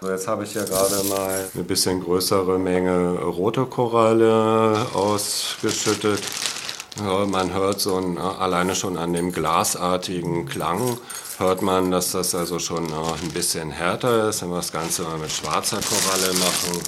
So, jetzt habe ich hier gerade mal eine bisschen größere Menge rote Koralle ausgeschüttet. Ja, man hört so ein, alleine schon an dem glasartigen Klang, hört man, dass das also schon ein bisschen härter ist. Wenn wir das Ganze mal mit schwarzer Koralle machen,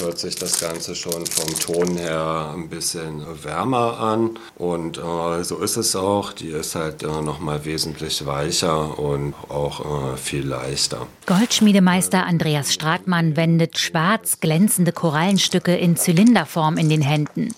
hört sich das Ganze schon vom Ton her ein bisschen wärmer an. Und äh, so ist es auch. Die ist halt äh, nochmal wesentlich weicher und auch äh, viel leichter. Goldschmiedemeister Andreas Stratmann wendet schwarz glänzende Korallenstücke in Zylinderform in den Händen.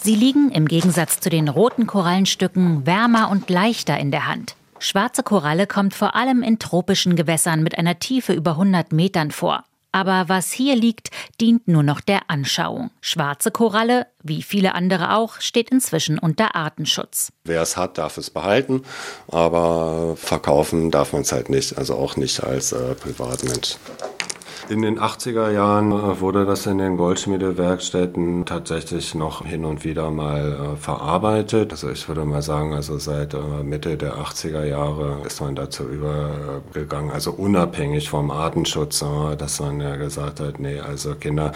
Sie liegen im Gegensatz zu den roten Korallenstücken wärmer und leichter in der Hand. Schwarze Koralle kommt vor allem in tropischen Gewässern mit einer Tiefe über 100 Metern vor. Aber was hier liegt, dient nur noch der Anschauung. Schwarze Koralle, wie viele andere auch, steht inzwischen unter Artenschutz. Wer es hat, darf es behalten, aber verkaufen darf man es halt nicht, also auch nicht als äh, Privatmensch. In den 80er Jahren äh, wurde das in den Goldschmiedewerkstätten tatsächlich noch hin und wieder mal äh, verarbeitet. Also ich würde mal sagen, also seit äh, Mitte der 80er Jahre ist man dazu übergegangen, also unabhängig vom Artenschutz, dass man ja gesagt hat, nee, also Kinder,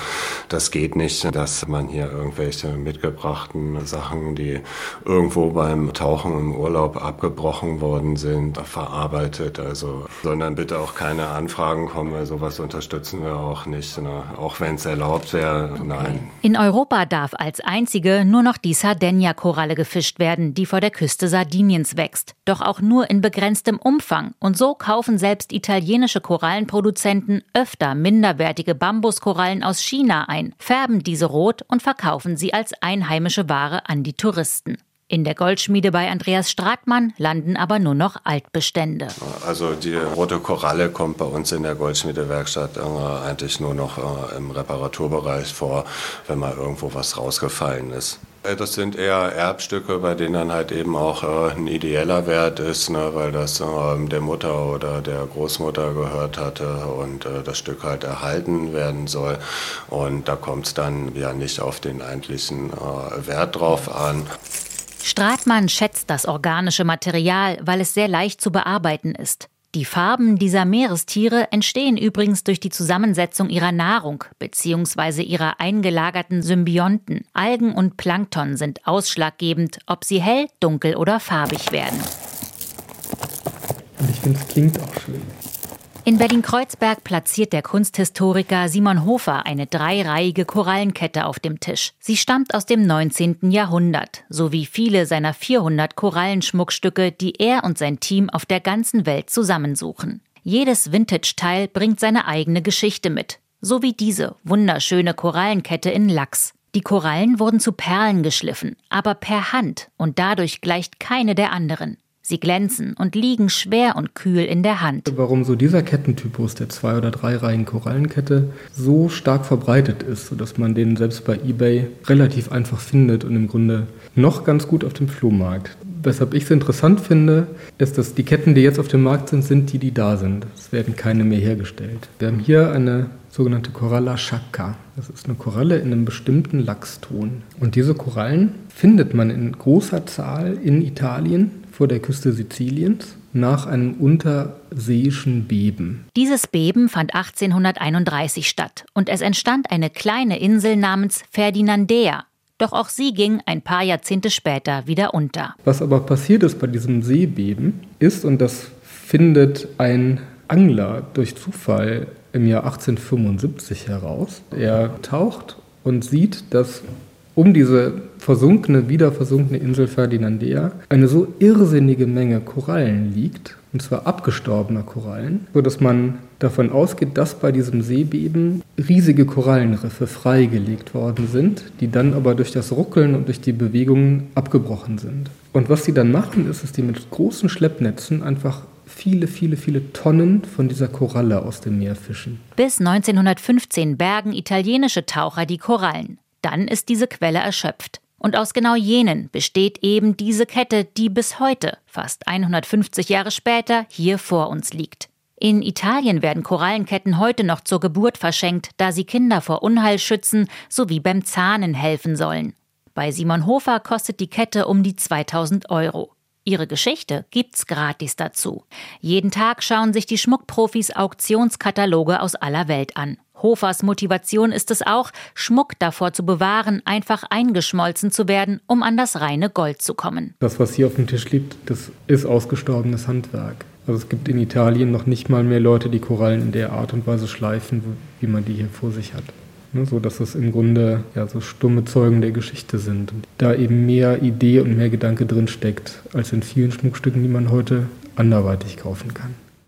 das geht nicht, dass man hier irgendwelche mitgebrachten Sachen, die irgendwo beim Tauchen im Urlaub abgebrochen worden sind, verarbeitet. Also, sondern bitte auch keine Anfragen kommen, weil sowas unterstützt unterstützen wir auch nicht, ne? auch wenn es erlaubt wäre. Nein. In Europa darf als einzige nur noch die Sardegna-Koralle gefischt werden, die vor der Küste Sardiniens wächst. Doch auch nur in begrenztem Umfang. Und so kaufen selbst italienische Korallenproduzenten öfter minderwertige Bambuskorallen aus China ein, färben diese rot und verkaufen sie als einheimische Ware an die Touristen. In der Goldschmiede bei Andreas Stratmann landen aber nur noch Altbestände. Also die rote Koralle kommt bei uns in der Goldschmiedewerkstatt äh, eigentlich nur noch äh, im Reparaturbereich vor, wenn mal irgendwo was rausgefallen ist. Äh, das sind eher Erbstücke, bei denen dann halt eben auch äh, ein ideeller Wert ist, ne, weil das äh, der Mutter oder der Großmutter gehört hatte und äh, das Stück halt erhalten werden soll. Und da kommt es dann ja nicht auf den eigentlichen Wert drauf an. Stratmann schätzt das organische Material, weil es sehr leicht zu bearbeiten ist. Die Farben dieser Meerestiere entstehen übrigens durch die Zusammensetzung ihrer Nahrung bzw. ihrer eingelagerten Symbionten. Algen und Plankton sind ausschlaggebend, ob sie hell, dunkel oder farbig werden. Und ich finde, es klingt auch schön. In Berlin-Kreuzberg platziert der Kunsthistoriker Simon Hofer eine dreireihige Korallenkette auf dem Tisch. Sie stammt aus dem 19. Jahrhundert, sowie viele seiner 400 Korallenschmuckstücke, die er und sein Team auf der ganzen Welt zusammensuchen. Jedes Vintage-Teil bringt seine eigene Geschichte mit, so wie diese wunderschöne Korallenkette in Lachs. Die Korallen wurden zu Perlen geschliffen, aber per Hand und dadurch gleicht keine der anderen. Sie glänzen und liegen schwer und kühl in der Hand. Warum so dieser Kettentypus der zwei oder drei Reihen Korallenkette so stark verbreitet ist, sodass man den selbst bei eBay relativ einfach findet und im Grunde noch ganz gut auf dem Flohmarkt. Weshalb ich es interessant finde, ist, dass die Ketten, die jetzt auf dem Markt sind, sind die, die da sind. Es werden keine mehr hergestellt. Wir haben hier eine sogenannte Coralla Chacca. Das ist eine Koralle in einem bestimmten Lachston. Und diese Korallen findet man in großer Zahl in Italien vor der Küste Siziliens nach einem unterseeischen Beben. Dieses Beben fand 1831 statt und es entstand eine kleine Insel namens Ferdinandea. Doch auch sie ging ein paar Jahrzehnte später wieder unter. Was aber passiert ist bei diesem Seebeben, ist, und das findet ein Angler durch Zufall im Jahr 1875 heraus, er taucht und sieht, dass um diese versunkene, wieder versunkene Insel Ferdinandea eine so irrsinnige Menge Korallen liegt, und zwar abgestorbener Korallen, sodass man davon ausgeht, dass bei diesem Seebeben riesige Korallenriffe freigelegt worden sind, die dann aber durch das Ruckeln und durch die Bewegungen abgebrochen sind. Und was sie dann machen, ist, dass die mit großen Schleppnetzen einfach viele, viele, viele Tonnen von dieser Koralle aus dem Meer fischen. Bis 1915 bergen italienische Taucher die Korallen dann ist diese Quelle erschöpft. Und aus genau jenen besteht eben diese Kette, die bis heute, fast 150 Jahre später, hier vor uns liegt. In Italien werden Korallenketten heute noch zur Geburt verschenkt, da sie Kinder vor Unheil schützen sowie beim Zahnen helfen sollen. Bei Simon Hofer kostet die Kette um die 2000 Euro. Ihre Geschichte gibt's gratis dazu. Jeden Tag schauen sich die Schmuckprofis Auktionskataloge aus aller Welt an. Hofers Motivation ist es auch, Schmuck davor zu bewahren, einfach eingeschmolzen zu werden, um an das reine Gold zu kommen. Das, was hier auf dem Tisch liegt, das ist ausgestorbenes Handwerk. Also es gibt in Italien noch nicht mal mehr Leute, die Korallen in der Art und Weise schleifen, wie man die hier vor sich hat. Ne, so dass es im Grunde ja so stumme Zeugen der Geschichte sind. Und da eben mehr Idee und mehr Gedanke drin steckt, als in vielen Schmuckstücken, die man heute anderweitig kaufen kann.